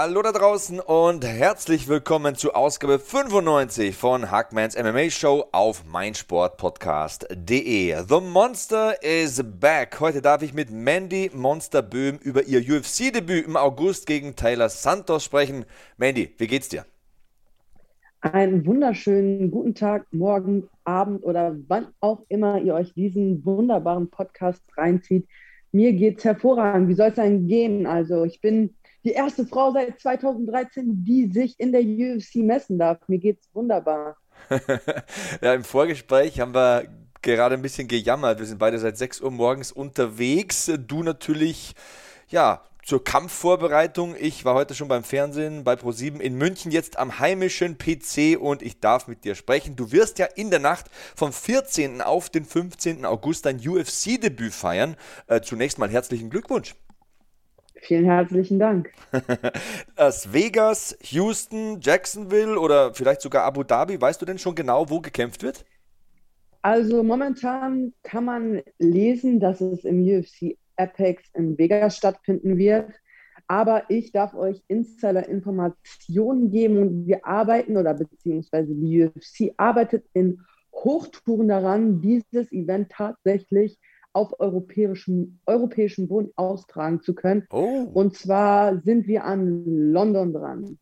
Hallo da draußen und herzlich willkommen zu Ausgabe 95 von Hackmans MMA Show auf meinsportpodcast.de. The Monster is back. Heute darf ich mit Mandy Monster Böhm über ihr UFC-Debüt im August gegen Taylor Santos sprechen. Mandy, wie geht's dir? Einen wunderschönen guten Tag, morgen, Abend oder wann auch immer ihr euch diesen wunderbaren Podcast reinzieht. Mir geht's hervorragend. Wie soll es denn gehen? Also ich bin die erste Frau seit 2013, die sich in der UFC messen darf. Mir geht's wunderbar. ja, im Vorgespräch haben wir gerade ein bisschen gejammert. Wir sind beide seit 6 Uhr morgens unterwegs. Du natürlich, ja, zur Kampfvorbereitung. Ich war heute schon beim Fernsehen bei Pro7 in München, jetzt am heimischen PC und ich darf mit dir sprechen. Du wirst ja in der Nacht vom 14. auf den 15. August dein UFC-Debüt feiern. Äh, zunächst mal herzlichen Glückwunsch. Vielen herzlichen Dank. Las Vegas, Houston, Jacksonville oder vielleicht sogar Abu Dhabi, weißt du denn schon genau, wo gekämpft wird? Also momentan kann man lesen, dass es im UFC Apex in Vegas stattfinden wird. Aber ich darf euch Insider-Informationen geben und wir arbeiten oder beziehungsweise die UFC arbeitet in Hochtouren daran, dieses Event tatsächlich auf europäischem, europäischem Boden austragen zu können. Oh. Und zwar sind wir an London dran.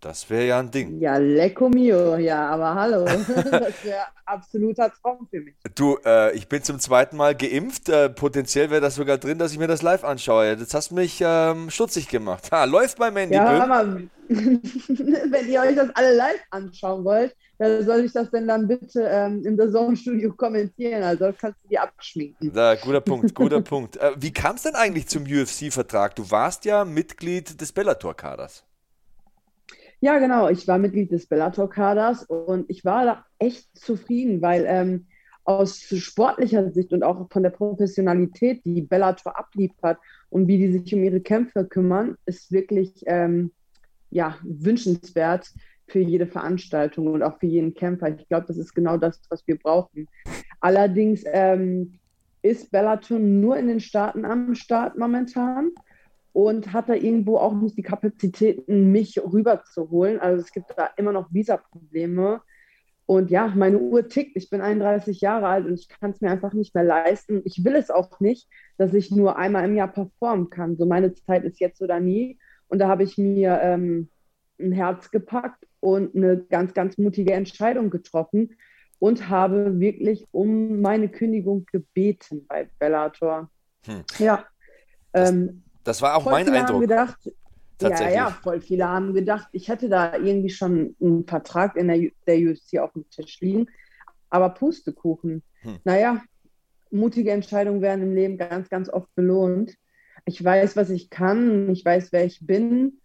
Das wäre ja ein Ding. Ja, lecco mio, ja, aber hallo. das wäre absoluter Traum für mich. Du, äh, ich bin zum zweiten Mal geimpft. Äh, potenziell wäre das sogar drin, dass ich mir das live anschaue. Das hast mich ähm, stutzig gemacht. Ha, läuft bei Mandy Ja, aber wenn ihr euch das alle live anschauen wollt, ja, soll ich das denn dann bitte ähm, in der Zone-Studio kommentieren? Also kannst du die abschminken. Da, guter Punkt, guter Punkt. Äh, wie kam es denn eigentlich zum UFC-Vertrag? Du warst ja Mitglied des Bellator-Kaders. Ja, genau. Ich war Mitglied des Bellator-Kaders und ich war da echt zufrieden, weil ähm, aus sportlicher Sicht und auch von der Professionalität, die Bellator abliefert und wie die sich um ihre Kämpfe kümmern, ist wirklich ähm, ja, wünschenswert für jede Veranstaltung und auch für jeden Kämpfer. Ich glaube, das ist genau das, was wir brauchen. Allerdings ähm, ist Bellator nur in den Staaten am Start momentan und hat da irgendwo auch nicht die Kapazitäten, mich rüberzuholen. Also es gibt da immer noch Visa-Probleme. Und ja, meine Uhr tickt. Ich bin 31 Jahre alt und ich kann es mir einfach nicht mehr leisten. Ich will es auch nicht, dass ich nur einmal im Jahr performen kann. So meine Zeit ist jetzt oder nie. Und da habe ich mir ähm, ein Herz gepackt und eine ganz, ganz mutige Entscheidung getroffen und habe wirklich um meine Kündigung gebeten bei Bellator. Hm. Ja. Ähm, das war auch mein Eindruck. Gedacht, ja, ja, voll viele haben gedacht, ich hätte da irgendwie schon einen Vertrag in der, der UFC auf dem Tisch liegen. Aber Pustekuchen. Hm. Naja, mutige Entscheidungen werden im Leben ganz, ganz oft belohnt. Ich weiß, was ich kann, ich weiß, wer ich bin.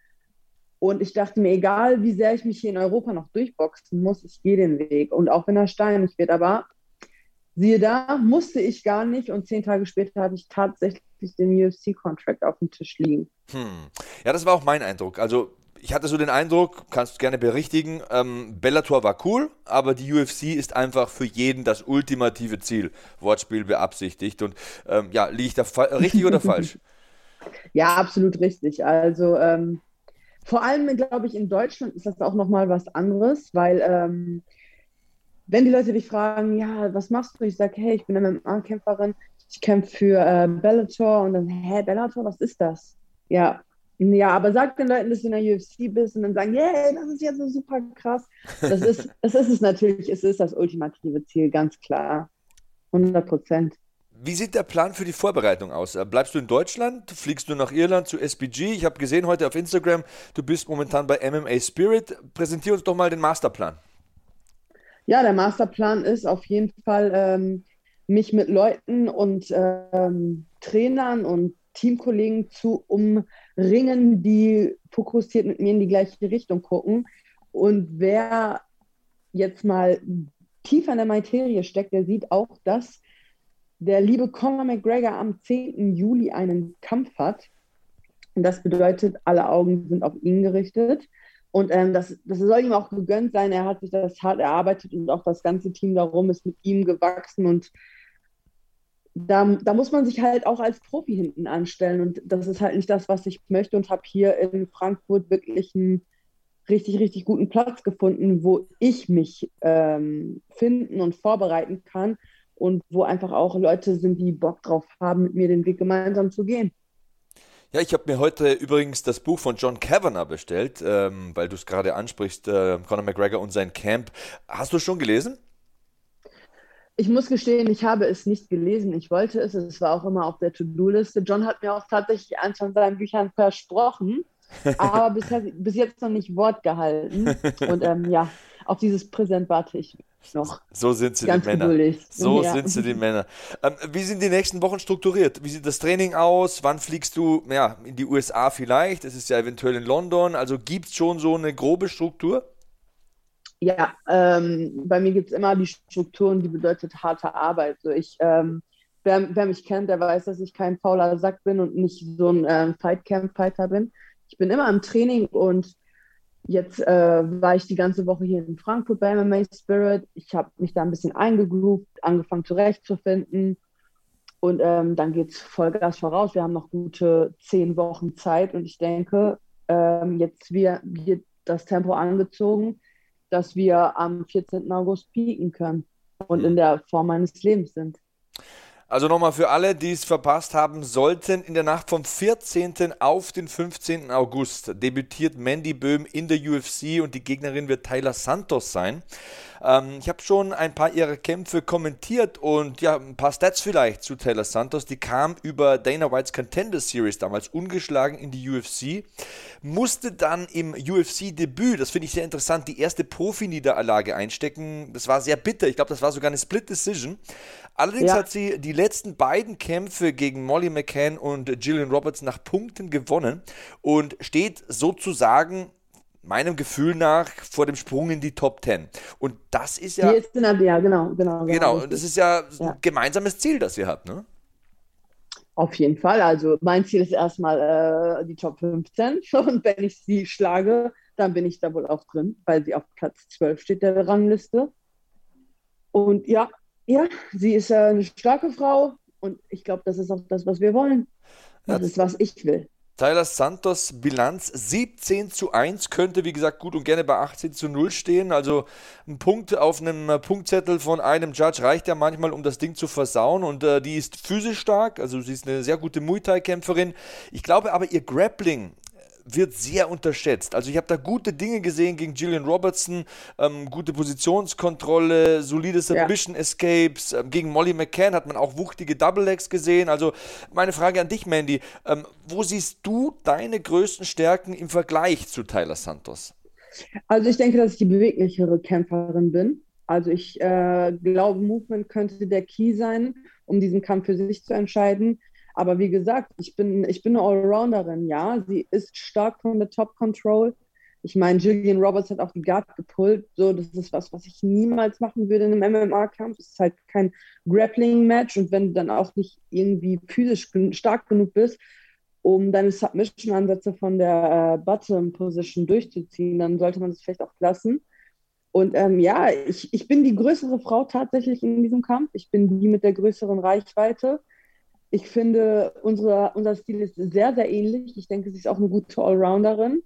Und ich dachte mir, egal wie sehr ich mich hier in Europa noch durchboxen muss, ich gehe den Weg. Und auch wenn er steinig wird, aber siehe da, musste ich gar nicht. Und zehn Tage später hatte ich tatsächlich den UFC-Contract auf dem Tisch liegen. Hm. Ja, das war auch mein Eindruck. Also ich hatte so den Eindruck, kannst du gerne berichtigen, ähm, Bellator war cool, aber die UFC ist einfach für jeden das ultimative Ziel. Wortspiel beabsichtigt. Und ähm, ja, liege ich da richtig oder falsch? Ja, absolut richtig. Also ähm, vor allem, glaube ich, in Deutschland ist das auch nochmal was anderes, weil ähm, wenn die Leute dich fragen, ja, was machst du? Ich sage, hey, ich bin MMA-Kämpferin, ich kämpfe für äh, Bellator und dann, hä, Bellator, was ist das? Ja, ja, aber sag den Leuten, dass du in der UFC bist und dann sagen, yeah, das ist jetzt so super krass. Das ist, das ist es natürlich, es ist das ultimative Ziel, ganz klar. 100 Prozent. Wie sieht der Plan für die Vorbereitung aus? Äh, bleibst du in Deutschland? Fliegst du nach Irland zu SBG? Ich habe gesehen heute auf Instagram, du bist momentan bei MMA Spirit. Präsentier uns doch mal den Masterplan. Ja, der Masterplan ist auf jeden Fall, ähm, mich mit Leuten und ähm, Trainern und Teamkollegen zu umringen, die fokussiert mit mir in die gleiche Richtung gucken. Und wer jetzt mal tiefer in der Materie steckt, der sieht auch, dass der liebe Conor McGregor am 10. Juli einen Kampf hat. Und das bedeutet, alle Augen sind auf ihn gerichtet. Und ähm, das, das soll ihm auch gegönnt sein. Er hat sich das hart erarbeitet und auch das ganze Team darum ist mit ihm gewachsen. Und da, da muss man sich halt auch als Profi hinten anstellen. Und das ist halt nicht das, was ich möchte. Und habe hier in Frankfurt wirklich einen richtig, richtig guten Platz gefunden, wo ich mich ähm, finden und vorbereiten kann und wo einfach auch Leute sind, die Bock drauf haben, mit mir den Weg gemeinsam zu gehen. Ja, ich habe mir heute übrigens das Buch von John Kavanagh bestellt, ähm, weil du es gerade ansprichst, äh, Conor McGregor und sein Camp. Hast du es schon gelesen? Ich muss gestehen, ich habe es nicht gelesen. Ich wollte es, es war auch immer auf der To-Do-Liste. John hat mir auch tatsächlich eins von seinen Büchern versprochen, aber bis, bis jetzt noch nicht Wort gehalten. Und ähm, ja, auf dieses Präsent warte ich noch. So sind sie die Männer. Geduldig. So ja. sind sie die Männer. Ähm, wie sind die nächsten Wochen strukturiert? Wie sieht das Training aus? Wann fliegst du ja, in die USA vielleicht? Es ist ja eventuell in London. Also gibt es schon so eine grobe Struktur? Ja, ähm, bei mir gibt es immer die Strukturen, die bedeutet harte Arbeit. So ich, ähm, wer, wer, mich kennt, der weiß, dass ich kein fauler Sack bin und nicht so ein ähm, Fightcamp-Fighter bin. Ich bin immer im Training und Jetzt äh, war ich die ganze Woche hier in Frankfurt bei MMA Spirit. Ich habe mich da ein bisschen eingegroovt, angefangen zurechtzufinden. Und ähm, dann geht es Vollgas voraus. Wir haben noch gute zehn Wochen Zeit und ich denke, ähm, jetzt wir, wir das Tempo angezogen, dass wir am 14. August pieken können und in der Form meines Lebens sind. Also nochmal für alle, die es verpasst haben sollten, in der Nacht vom 14. auf den 15. August debütiert Mandy Böhm in der UFC und die Gegnerin wird Tyler Santos sein. Ähm, ich habe schon ein paar ihrer Kämpfe kommentiert und ja, ein paar Stats vielleicht zu Taylor Santos. Die kam über Dana Whites Contender Series damals ungeschlagen in die UFC, musste dann im UFC-Debüt, das finde ich sehr interessant, die erste Profi-Niederlage einstecken. Das war sehr bitter. Ich glaube, das war sogar eine Split Decision. Allerdings ja. hat sie die letzten beiden Kämpfe gegen Molly McCann und Gillian Roberts nach Punkten gewonnen und steht sozusagen meinem Gefühl nach vor dem Sprung in die Top 10. Und das ist ja. Ist der, ja, genau, genau. Genau, genau und das ist ja, ja, ein gemeinsames Ziel, das ihr habt, ne? Auf jeden Fall. Also mein Ziel ist erstmal äh, die Top 15. Und wenn ich sie schlage, dann bin ich da wohl auch drin, weil sie auf Platz 12 steht der Rangliste. Und ja, ja, sie ist äh, eine starke Frau und ich glaube, das ist auch das, was wir wollen. Das ja. ist, was ich will. Tyler Santos Bilanz 17 zu 1 könnte, wie gesagt, gut und gerne bei 18 zu 0 stehen. Also ein Punkt auf einem Punktzettel von einem Judge reicht ja manchmal, um das Ding zu versauen. Und äh, die ist physisch stark, also sie ist eine sehr gute Muay Thai-Kämpferin. Ich glaube aber, ihr Grappling wird sehr unterschätzt. Also ich habe da gute Dinge gesehen gegen Gillian Robertson, ähm, gute Positionskontrolle, solide Submission ja. Escapes. Ähm, gegen Molly McCann hat man auch wuchtige Double Legs gesehen. Also meine Frage an dich, Mandy, ähm, wo siehst du deine größten Stärken im Vergleich zu Tyler Santos? Also ich denke, dass ich die beweglichere Kämpferin bin. Also ich äh, glaube, Movement könnte der Key sein, um diesen Kampf für sich zu entscheiden. Aber wie gesagt, ich bin, ich bin eine Allrounderin, ja. Sie ist stark von der Top Control. Ich meine, Julian Roberts hat auch die Guard gepullt. So, das ist was, was ich niemals machen würde in einem MMA-Kampf. Es ist halt kein Grappling-Match. Und wenn du dann auch nicht irgendwie physisch stark genug bist, um deine Submission-Ansätze von der äh, Bottom-Position durchzuziehen, dann sollte man das vielleicht auch lassen. Und ähm, ja, ich, ich bin die größere Frau tatsächlich in diesem Kampf. Ich bin die mit der größeren Reichweite. Ich finde, unsere, unser Stil ist sehr, sehr ähnlich. Ich denke, sie ist auch eine gute Allrounderin.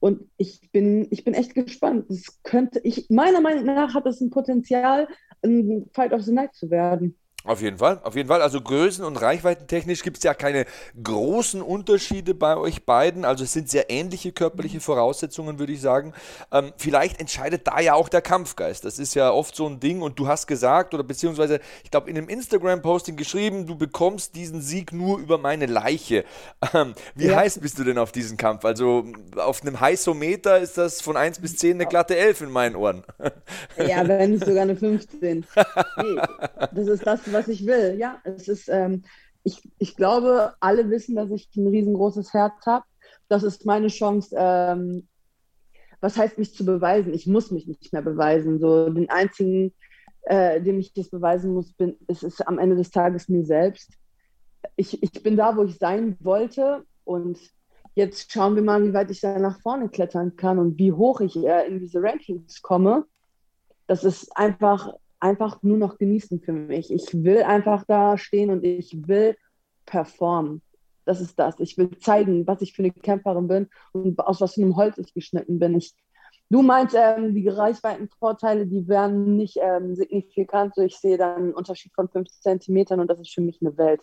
Und ich bin, ich bin echt gespannt. Das könnte, ich, meiner Meinung nach hat es ein Potenzial, ein Fight of the Night zu werden. Auf jeden Fall, auf jeden Fall. Also Größen- und Reichweitentechnisch gibt es ja keine großen Unterschiede bei euch beiden. Also es sind sehr ähnliche körperliche Voraussetzungen, würde ich sagen. Ähm, vielleicht entscheidet da ja auch der Kampfgeist. Das ist ja oft so ein Ding. Und du hast gesagt, oder beziehungsweise, ich glaube, in einem Instagram-Posting geschrieben, du bekommst diesen Sieg nur über meine Leiche. Ähm, wie ja. heiß bist du denn auf diesen Kampf? Also auf einem Heißometer ist das von 1 bis 10 eine glatte 11 in meinen Ohren. Ja, wenn nicht sogar eine 15. Nee, das ist das, was ich will. Ja, es ist, ähm, ich, ich glaube, alle wissen, dass ich ein riesengroßes Herz habe. Das ist meine Chance, ähm, was heißt mich zu beweisen? Ich muss mich nicht mehr beweisen. So den einzigen, äh, dem ich das beweisen muss, bin, ist, ist am Ende des Tages mir selbst. Ich, ich bin da, wo ich sein wollte und jetzt schauen wir mal, wie weit ich da nach vorne klettern kann und wie hoch ich äh, in diese Rankings komme. Das ist einfach einfach nur noch genießen für mich. Ich will einfach da stehen und ich will performen. Das ist das. Ich will zeigen, was ich für eine Kämpferin bin und aus was für einem Holz ich geschnitten bin. Ich, du meinst, ähm, die Reichweitenvorteile, die werden nicht ähm, signifikant. So, ich sehe dann einen Unterschied von fünf Zentimetern und das ist für mich eine Welt.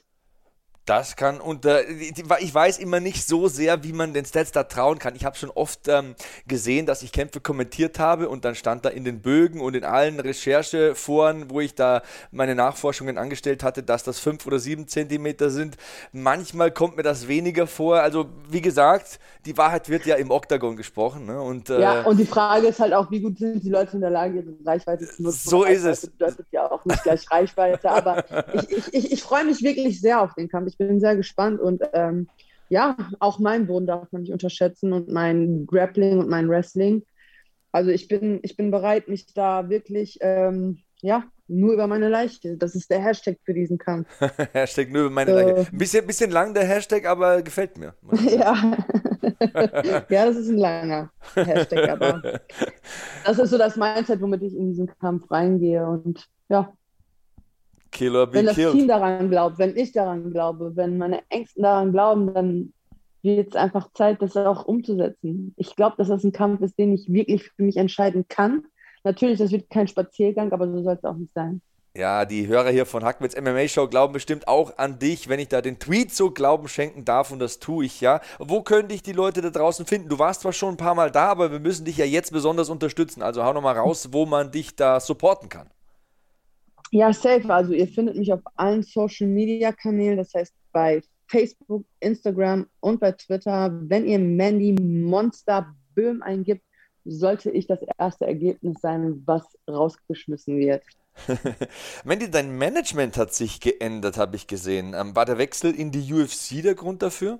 Das kann unter. Ich weiß immer nicht so sehr, wie man den Stats da trauen kann. Ich habe schon oft ähm, gesehen, dass ich Kämpfe kommentiert habe und dann stand da in den Bögen und in allen Rechercheforen, wo ich da meine Nachforschungen angestellt hatte, dass das fünf oder sieben Zentimeter sind. Manchmal kommt mir das weniger vor. Also, wie gesagt, die Wahrheit wird ja im Oktagon gesprochen. Ne? Und, äh, ja, und die Frage ist halt auch, wie gut sind die Leute in der Lage, ihre Reichweite zu nutzen. So ist es. Das bedeutet ja auch nicht gleich Reichweite, aber ich, ich, ich, ich freue mich wirklich sehr auf den Kampf. Ich bin sehr gespannt und ähm, ja, auch mein Boden darf man nicht unterschätzen und mein Grappling und mein Wrestling. Also ich bin, ich bin bereit, mich da wirklich, ähm, ja, nur über meine Leiche. Das ist der Hashtag für diesen Kampf. Hashtag nur über meine so. Leiche. Ein bisschen, bisschen lang der Hashtag, aber gefällt mir. ja. ja, das ist ein langer Hashtag, aber das ist so das Mindset, womit ich in diesen Kampf reingehe und ja, Killer be wenn das killed. Team daran glaubt, wenn ich daran glaube, wenn meine Ängsten daran glauben, dann wird es einfach Zeit, das auch umzusetzen. Ich glaube, dass das ein Kampf ist, den ich wirklich für mich entscheiden kann. Natürlich, das wird kein Spaziergang, aber so soll es auch nicht sein. Ja, die Hörer hier von Hackwitz MMA Show glauben bestimmt auch an dich, wenn ich da den Tweet so Glauben schenken darf und das tue ich ja. Wo können dich die Leute da draußen finden? Du warst zwar schon ein paar Mal da, aber wir müssen dich ja jetzt besonders unterstützen. Also hau nochmal raus, wo man dich da supporten kann. Ja, safe. Also ihr findet mich auf allen Social Media Kanälen, das heißt bei Facebook, Instagram und bei Twitter. Wenn ihr Mandy Monster Böhm eingibt, sollte ich das erste Ergebnis sein, was rausgeschmissen wird. Mandy, dein Management hat sich geändert, habe ich gesehen. Ähm, war der Wechsel in die UFC der Grund dafür?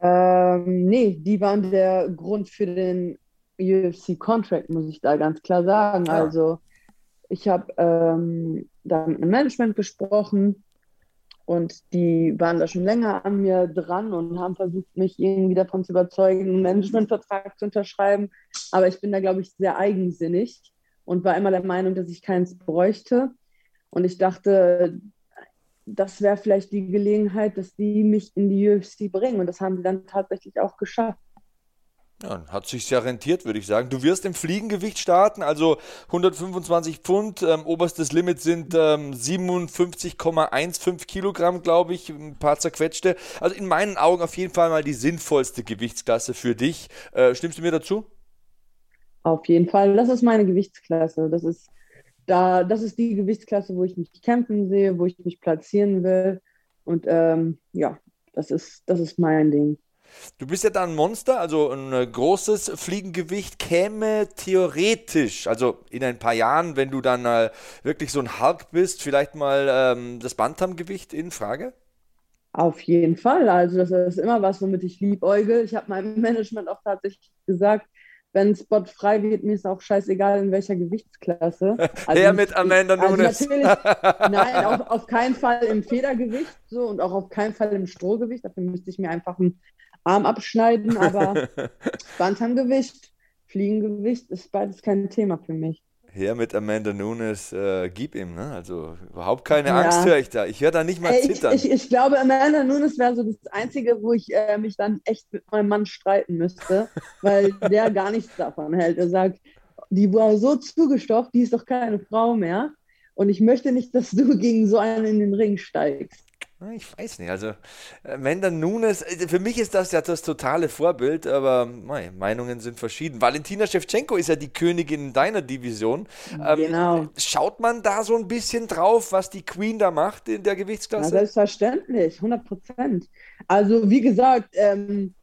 Ähm, nee, die waren der Grund für den UFC-Contract, muss ich da ganz klar sagen. Ah. Also ich habe ähm, da mit dem Management gesprochen und die waren da schon länger an mir dran und haben versucht, mich irgendwie davon zu überzeugen, einen Managementvertrag zu unterschreiben. Aber ich bin da, glaube ich, sehr eigensinnig und war immer der Meinung, dass ich keins bräuchte. Und ich dachte, das wäre vielleicht die Gelegenheit, dass die mich in die UFC bringen. Und das haben sie dann tatsächlich auch geschafft. Ja, hat sich ja rentiert, würde ich sagen. Du wirst im Fliegengewicht starten, also 125 Pfund. Ähm, oberstes Limit sind ähm, 57,15 Kilogramm, glaube ich, ein paar zerquetschte. Also in meinen Augen auf jeden Fall mal die sinnvollste Gewichtsklasse für dich. Äh, stimmst du mir dazu? Auf jeden Fall. Das ist meine Gewichtsklasse. Das ist da, das ist die Gewichtsklasse, wo ich mich kämpfen sehe, wo ich mich platzieren will. Und ähm, ja, das ist, das ist mein Ding. Du bist ja da ein Monster, also ein äh, großes Fliegengewicht käme theoretisch, also in ein paar Jahren, wenn du dann äh, wirklich so ein Hulk bist, vielleicht mal ähm, das Bantamgewicht in Frage? Auf jeden Fall. Also das ist immer was, womit ich liebäuge. Ich habe meinem Management auch tatsächlich gesagt, wenn Spot frei wird, mir ist auch scheißegal, in welcher Gewichtsklasse. Also Her mit Amanda also Nunes. Also nein, auf, auf keinen Fall im Federgewicht so und auch auf keinen Fall im Strohgewicht. Dafür müsste ich mir einfach ein Arm abschneiden, aber Bantamgewicht, Fliegengewicht ist beides kein Thema für mich. Her mit Amanda Nunes, äh, gib ihm, ne? Also überhaupt keine ja. Angst höre ich da. Ich höre da nicht mal zittern. Ich, ich, ich, glaube, Amanda Nunes wäre so das Einzige, wo ich äh, mich dann echt mit meinem Mann streiten müsste, weil der gar nichts davon hält. Er sagt, die war so zugestopft, die ist doch keine Frau mehr. Und ich möchte nicht, dass du gegen so einen in den Ring steigst. Ich weiß nicht. Also, äh, Nunes, äh, für mich ist das ja das totale Vorbild, aber mei, Meinungen sind verschieden. Valentina Shevchenko ist ja die Königin in deiner Division. Ähm, genau. Schaut man da so ein bisschen drauf, was die Queen da macht in der Gewichtsklasse? Ja, selbstverständlich, 100 Prozent. Also, wie gesagt, ähm,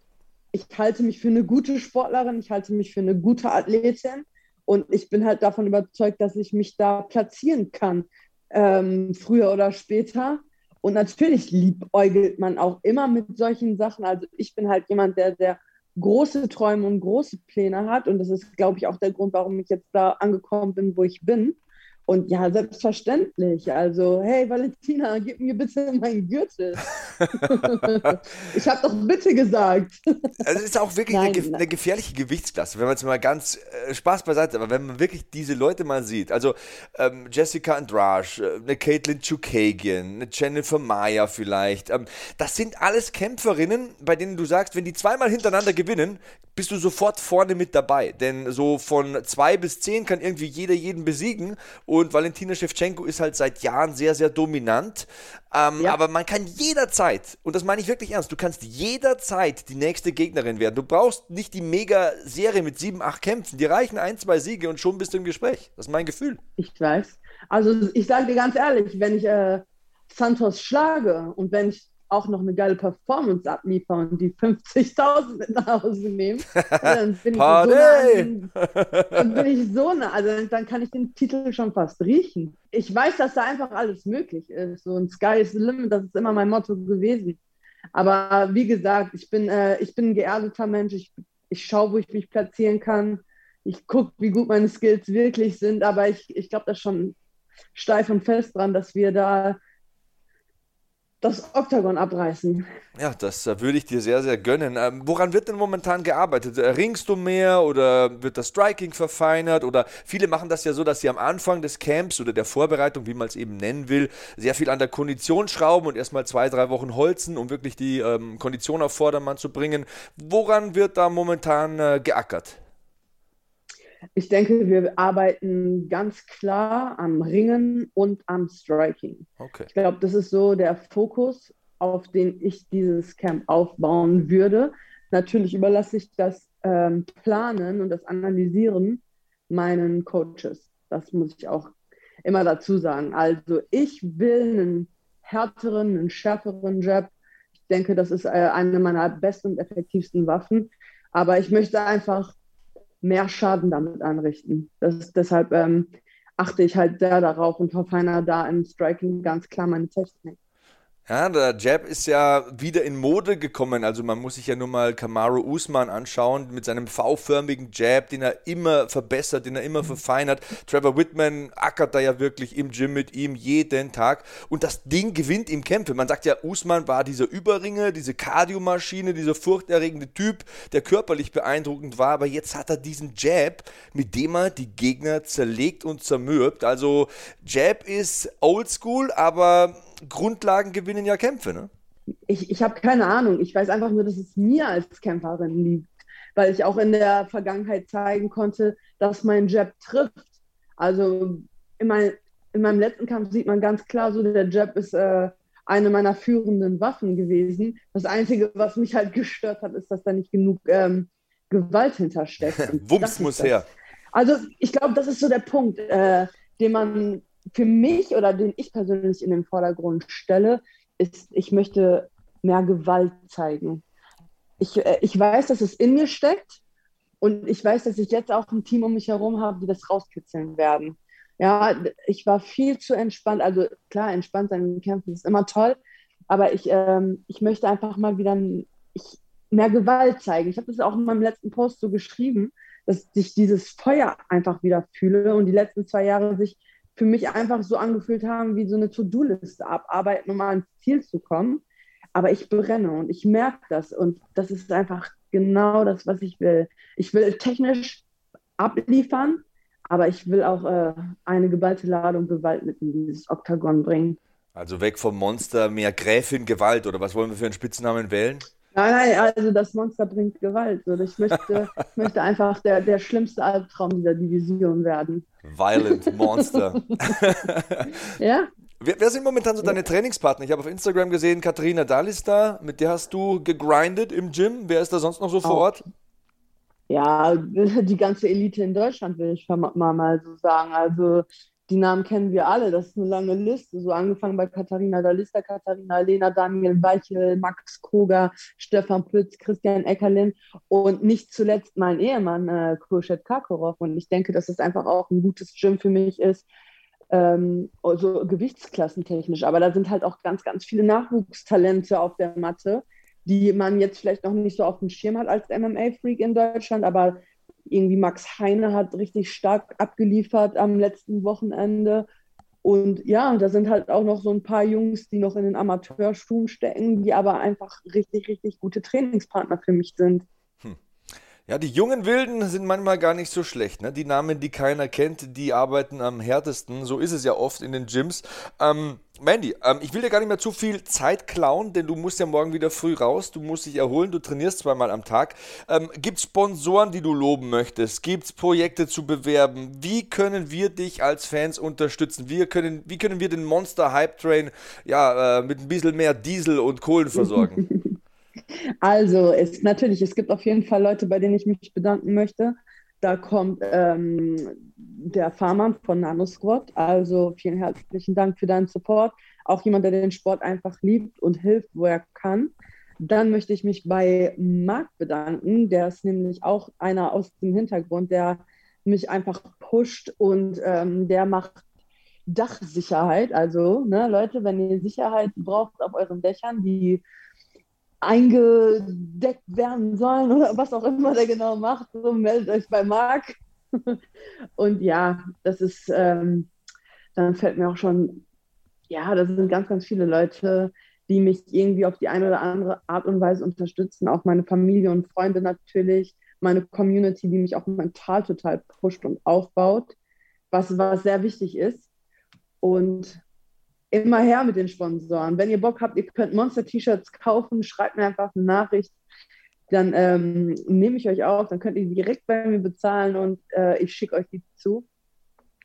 ich halte mich für eine gute Sportlerin, ich halte mich für eine gute Athletin und ich bin halt davon überzeugt, dass ich mich da platzieren kann, ähm, früher oder später. Und natürlich liebäugelt man auch immer mit solchen Sachen. Also ich bin halt jemand, der sehr große Träume und große Pläne hat. Und das ist, glaube ich, auch der Grund, warum ich jetzt da angekommen bin, wo ich bin. Und ja, selbstverständlich. Also, hey Valentina, gib mir bitte meinen Gürtel. ich habe doch bitte gesagt. Also es ist auch wirklich nein, eine, eine, gefährliche Gewichtsklasse, wenn man jetzt mal ganz äh, Spaß beiseite, aber wenn man wirklich diese Leute mal sieht, also ähm, Jessica Andrasch, äh, eine Caitlin Chukagian, eine Jennifer Maya vielleicht, ähm, das sind alles Kämpferinnen, bei denen du sagst, wenn die zweimal hintereinander gewinnen, bist du sofort vorne mit dabei. Denn so von zwei bis zehn kann irgendwie jeder jeden besiegen. Und und Valentina Shevchenko ist halt seit Jahren sehr, sehr dominant. Ähm, ja. Aber man kann jederzeit, und das meine ich wirklich ernst, du kannst jederzeit die nächste Gegnerin werden. Du brauchst nicht die Mega-Serie mit sieben, acht Kämpfen. Die reichen ein, zwei Siege und schon bist du im Gespräch. Das ist mein Gefühl. Ich weiß. Also ich sage dir ganz ehrlich, wenn ich äh, Santos schlage und wenn ich auch noch eine geile Performance abliefern und die 50.000 mit nach Hause nehmen, dann bin, ich so nah, dann bin ich so nah, also dann kann ich den Titel schon fast riechen. Ich weiß, dass da einfach alles möglich ist. So ein Sky is the limit, das ist immer mein Motto gewesen. Aber wie gesagt, ich bin, äh, ich bin ein geerdeter Mensch. Ich, ich schaue, wo ich mich platzieren kann. Ich gucke, wie gut meine Skills wirklich sind. Aber ich, ich glaube da schon steif und fest dran, dass wir da das Oktagon abreißen. Ja, das äh, würde ich dir sehr, sehr gönnen. Ähm, woran wird denn momentan gearbeitet? Äh, ringst du mehr oder wird das Striking verfeinert? Oder viele machen das ja so, dass sie am Anfang des Camps oder der Vorbereitung, wie man es eben nennen will, sehr viel an der Kondition schrauben und erstmal zwei, drei Wochen holzen, um wirklich die ähm, Kondition auf Vordermann zu bringen. Woran wird da momentan äh, geackert? Ich denke, wir arbeiten ganz klar am Ringen und am Striking. Okay. Ich glaube, das ist so der Fokus, auf den ich dieses Camp aufbauen würde. Natürlich überlasse ich das ähm, Planen und das Analysieren meinen Coaches. Das muss ich auch immer dazu sagen. Also ich will einen härteren, einen schärferen Jab. Ich denke, das ist äh, eine meiner besten und effektivsten Waffen. Aber ich möchte einfach mehr Schaden damit anrichten. Das, deshalb ähm, achte ich halt sehr darauf und verfeinere da im Striking ganz klar meine Technik. Ja, der Jab ist ja wieder in Mode gekommen. Also man muss sich ja nur mal Kamaru Usman anschauen mit seinem V-förmigen Jab, den er immer verbessert, den er immer verfeinert. Trevor Whitman ackert da ja wirklich im Gym mit ihm jeden Tag und das Ding gewinnt im Kämpfe. Man sagt ja, Usman war dieser Überringer, diese Kardiomaschine, dieser furchterregende Typ, der körperlich beeindruckend war, aber jetzt hat er diesen Jab, mit dem er die Gegner zerlegt und zermürbt. Also Jab ist oldschool, aber Grundlagen gewinnen ja Kämpfe, ne? Ich, ich habe keine Ahnung. Ich weiß einfach nur, dass es mir als Kämpferin liegt, weil ich auch in der Vergangenheit zeigen konnte, dass mein Jab trifft. Also in, mein, in meinem letzten Kampf sieht man ganz klar, so der Jab ist äh, eine meiner führenden Waffen gewesen. Das Einzige, was mich halt gestört hat, ist, dass da nicht genug ähm, Gewalt hintersteckt. Wumms muss her. Also ich glaube, das ist so der Punkt, äh, den man für mich oder den ich persönlich in den Vordergrund stelle, ist, ich möchte mehr Gewalt zeigen. Ich, äh, ich weiß, dass es in mir steckt und ich weiß, dass ich jetzt auch ein Team um mich herum habe, die das rauskitzeln werden. Ja, ich war viel zu entspannt. Also klar, entspannt sein in Kämpfen ist immer toll, aber ich, ähm, ich möchte einfach mal wieder ich, mehr Gewalt zeigen. Ich habe das auch in meinem letzten Post so geschrieben, dass ich dieses Feuer einfach wieder fühle und die letzten zwei Jahre sich für mich einfach so angefühlt haben, wie so eine To-Do-Liste abarbeiten, um mal ans Ziel zu kommen. Aber ich brenne und ich merke das und das ist einfach genau das, was ich will. Ich will technisch abliefern, aber ich will auch äh, eine geballte Ladung Gewalt mit in dieses Oktagon bringen. Also weg vom Monster, mehr Gräfin Gewalt oder was wollen wir für einen Spitznamen wählen? Nein, nein, also das Monster bringt Gewalt. Ich möchte, möchte einfach der, der schlimmste Albtraum dieser Division werden. Violent Monster. ja? Wer, wer, sind momentan so deine Trainingspartner? Ich habe auf Instagram gesehen, Katharina Dahl ist da. Mit der hast du gegrindet im Gym. Wer ist da sonst noch so vor Ort? Ja, die ganze Elite in Deutschland, will ich mal, mal so sagen. Also die Namen kennen wir alle, das ist eine lange Liste. So angefangen bei Katharina Dalista, Katharina Lena, Daniel Weichel, Max Koger, Stefan Pütz, Christian Eckerlin und nicht zuletzt mein Ehemann äh, Kurschet Kakorov. Und ich denke, dass es einfach auch ein gutes Gym für mich ist, ähm, also gewichtsklassentechnisch. Aber da sind halt auch ganz, ganz viele Nachwuchstalente auf der Matte, die man jetzt vielleicht noch nicht so auf dem Schirm hat als MMA-Freak in Deutschland, aber irgendwie Max Heine hat richtig stark abgeliefert am letzten Wochenende. Und ja, da sind halt auch noch so ein paar Jungs, die noch in den Amateurstufen stecken, die aber einfach richtig, richtig gute Trainingspartner für mich sind. Ja, die jungen Wilden sind manchmal gar nicht so schlecht. Ne? Die Namen, die keiner kennt, die arbeiten am härtesten. So ist es ja oft in den Gyms. Ähm, Mandy, ähm, ich will dir gar nicht mehr zu viel Zeit klauen, denn du musst ja morgen wieder früh raus. Du musst dich erholen. Du trainierst zweimal am Tag. Ähm, Gibt es Sponsoren, die du loben möchtest? Gibt es Projekte zu bewerben? Wie können wir dich als Fans unterstützen? Wie können, wie können wir den Monster Hype Train ja, äh, mit ein bisschen mehr Diesel und Kohlen versorgen? Also, es, natürlich, es gibt auf jeden Fall Leute, bei denen ich mich bedanken möchte. Da kommt ähm, der Farmer von Nanosquad. Also vielen herzlichen Dank für deinen Support. Auch jemand, der den Sport einfach liebt und hilft, wo er kann. Dann möchte ich mich bei Marc bedanken. Der ist nämlich auch einer aus dem Hintergrund, der mich einfach pusht und ähm, der macht Dachsicherheit. Also, ne, Leute, wenn ihr Sicherheit braucht auf euren Dächern, die eingedeckt werden sollen oder was auch immer der genau macht, so meldet euch bei Marc. Und ja, das ist, ähm, dann fällt mir auch schon, ja, da sind ganz, ganz viele Leute, die mich irgendwie auf die eine oder andere Art und Weise unterstützen, auch meine Familie und Freunde natürlich, meine Community, die mich auch mental total pusht und aufbaut, was, was sehr wichtig ist. Und immer her mit den Sponsoren. Wenn ihr Bock habt, ihr könnt Monster-T-Shirts kaufen, schreibt mir einfach eine Nachricht. Dann ähm, nehme ich euch auf, dann könnt ihr direkt bei mir bezahlen und äh, ich schicke euch die zu.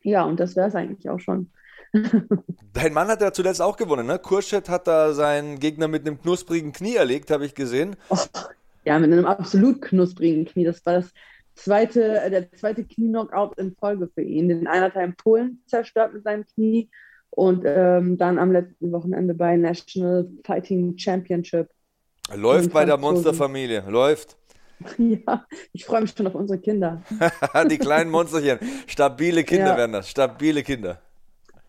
Ja, und das wäre es eigentlich auch schon. Dein Mann hat ja zuletzt auch gewonnen, ne? Kurschet hat da seinen Gegner mit einem knusprigen Knie erlegt, habe ich gesehen. Oh, ja, mit einem absolut knusprigen Knie. Das war das zweite, äh, der zweite Knie-Knockout in Folge für ihn. Den einer hat er in Polen zerstört mit seinem Knie und ähm, dann am letzten Wochenende bei National Fighting Championship. Läuft bei der Monsterfamilie, läuft. Ja, ich freue mich schon auf unsere Kinder. Die kleinen Monsterchen. Stabile Kinder ja. werden das, stabile Kinder.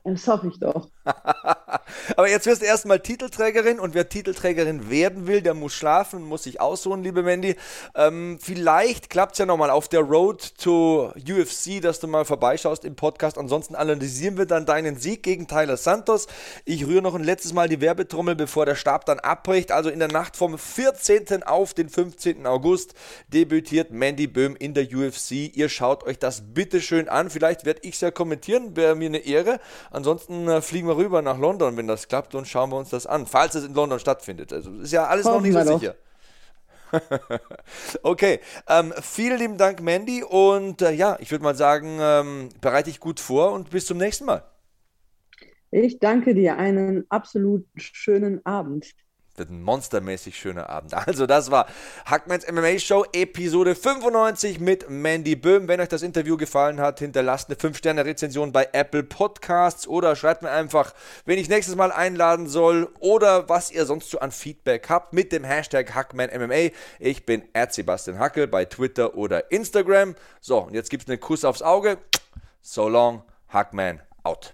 Das hoffe ich doch. Aber jetzt wirst du erstmal Titelträgerin und wer Titelträgerin werden will, der muss schlafen, muss sich ausruhen, liebe Mandy. Ähm, vielleicht klappt es ja nochmal auf der Road to UFC, dass du mal vorbeischaust im Podcast. Ansonsten analysieren wir dann deinen Sieg gegen Tyler Santos. Ich rühre noch ein letztes Mal die Werbetrommel, bevor der Stab dann abbricht. Also in der Nacht vom 14. auf den 15. August debütiert Mandy Böhm in der UFC. Ihr schaut euch das bitte schön an. Vielleicht werde ich es ja kommentieren, wäre mir eine Ehre. Ansonsten äh, fliegen wir rüber nach London, wenn das klappt, und schauen wir uns das an, falls es in London stattfindet. Also ist ja alles Hoffen noch nicht so sicher. okay, ähm, vielen lieben Dank, Mandy. Und äh, ja, ich würde mal sagen, ähm, bereite dich gut vor und bis zum nächsten Mal. Ich danke dir. Einen absolut schönen Abend wird ein monstermäßig schöner Abend. Also, das war Hackmans MMA Show Episode 95 mit Mandy Böhm. Wenn euch das Interview gefallen hat, hinterlasst eine 5-Sterne-Rezension bei Apple Podcasts oder schreibt mir einfach, wen ich nächstes Mal einladen soll oder was ihr sonst so an Feedback habt mit dem Hashtag HackmanMMA. Ich bin Sebastian Hackel bei Twitter oder Instagram. So, und jetzt gibt es einen Kuss aufs Auge. So long, Hackman out.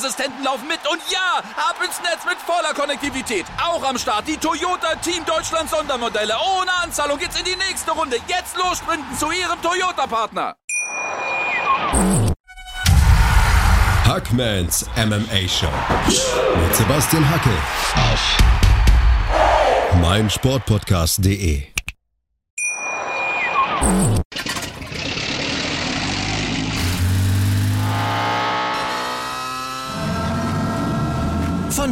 Sicherheitsassistenten laufen mit. Und ja, ab ins Netz mit voller Konnektivität. Auch am Start die Toyota Team Deutschland Sondermodelle. Ohne Anzahlung geht's in die nächste Runde. Jetzt los sprinten zu Ihrem Toyota-Partner. Hackmans MMA Show mit Sebastian Hacke auf meinsportpodcast.de.